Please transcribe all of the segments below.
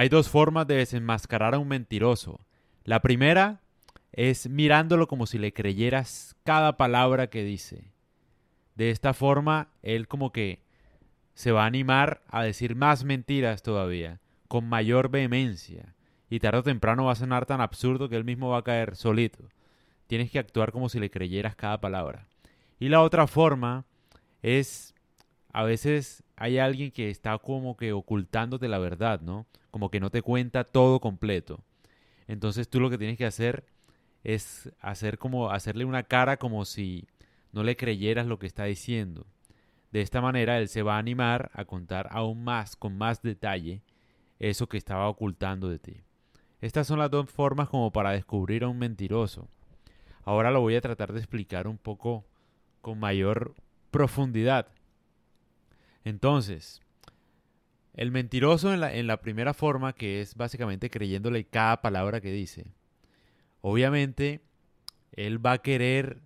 hay dos formas de desenmascarar a un mentiroso. La primera es mirándolo como si le creyeras cada palabra que dice. De esta forma, él como que se va a animar a decir más mentiras todavía, con mayor vehemencia. Y tarde o temprano va a sonar tan absurdo que él mismo va a caer solito. Tienes que actuar como si le creyeras cada palabra. Y la otra forma es, a veces hay alguien que está como que ocultándote la verdad, ¿no? Como que no te cuenta todo completo. Entonces tú lo que tienes que hacer es hacer como hacerle una cara como si no le creyeras lo que está diciendo. De esta manera él se va a animar a contar aún más, con más detalle, eso que estaba ocultando de ti. Estas son las dos formas como para descubrir a un mentiroso. Ahora lo voy a tratar de explicar un poco con mayor profundidad. Entonces, el mentiroso en la, primera forma, que es básicamente creyéndole cada palabra que dice, obviamente él va a querer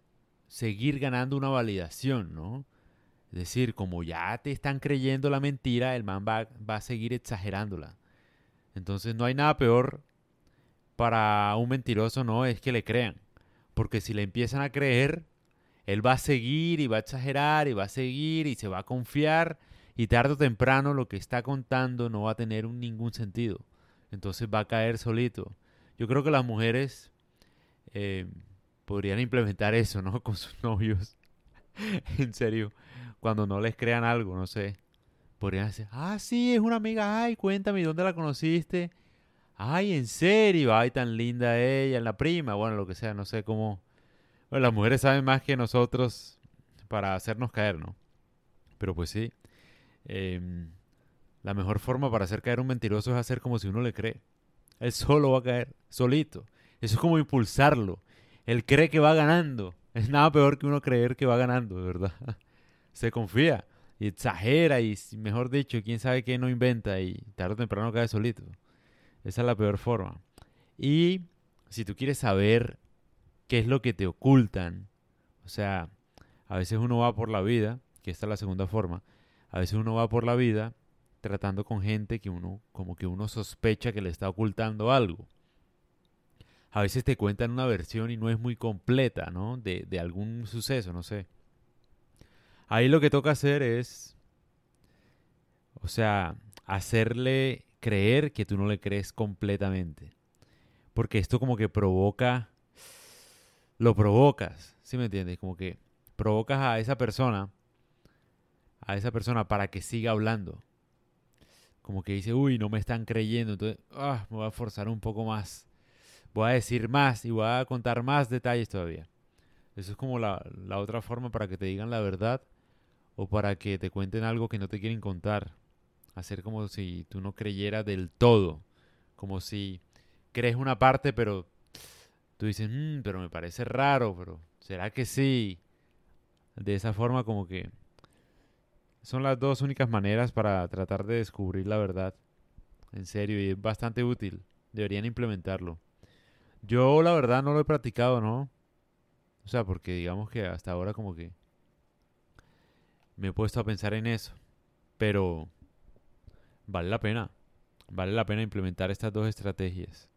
seguir ganando una validación, ¿no? Es decir, como ya te están creyendo la mentira, el man va, va a seguir exagerándola. Entonces no hay nada peor para un mentiroso, no, es que le crean. Porque si le empiezan a creer, él va a seguir y va a exagerar y va a seguir y se va a confiar y tarde o temprano lo que está contando no va a tener ningún sentido. Entonces va a caer solito. Yo creo que las mujeres eh, podrían implementar eso, ¿no? Con sus novios. en serio. Cuando no les crean algo, no sé. Podrían decir, ah, sí, es una amiga. Ay, cuéntame, ¿dónde la conociste? Ay, en serio. Ay, tan linda ella, la prima. Bueno, lo que sea, no sé cómo. Las mujeres saben más que nosotros para hacernos caer, ¿no? Pero pues sí. Em, la mejor forma para hacer caer un mentiroso es hacer como si uno le cree. Él solo va a caer, solito. Eso es como impulsarlo. Él cree que va ganando. Es nada peor que uno creer que va ganando, verdad. Se confía y exagera y, mejor dicho, quién sabe qué no inventa y tarde o temprano cae solito. Esa es la peor forma. Y si tú quieres saber qué es lo que te ocultan, o sea, a veces uno va por la vida, que esta es la segunda forma, a veces uno va por la vida tratando con gente que uno, como que uno sospecha que le está ocultando algo. A veces te cuentan una versión y no es muy completa, ¿no? De, de algún suceso, no sé. Ahí lo que toca hacer es, o sea, hacerle creer que tú no le crees completamente. Porque esto como que provoca, lo provocas, ¿sí me entiendes? Como que provocas a esa persona, a esa persona para que siga hablando. Como que dice, uy, no me están creyendo, entonces, ah, me voy a forzar un poco más. Voy a decir más y voy a contar más detalles todavía. Eso es como la, la otra forma para que te digan la verdad o para que te cuenten algo que no te quieren contar. Hacer como si tú no creyeras del todo. Como si crees una parte, pero tú dices, mmm, pero me parece raro, pero ¿será que sí? De esa forma como que son las dos únicas maneras para tratar de descubrir la verdad. En serio, y es bastante útil. Deberían implementarlo. Yo la verdad no lo he practicado, ¿no? O sea, porque digamos que hasta ahora como que me he puesto a pensar en eso. Pero vale la pena. Vale la pena implementar estas dos estrategias.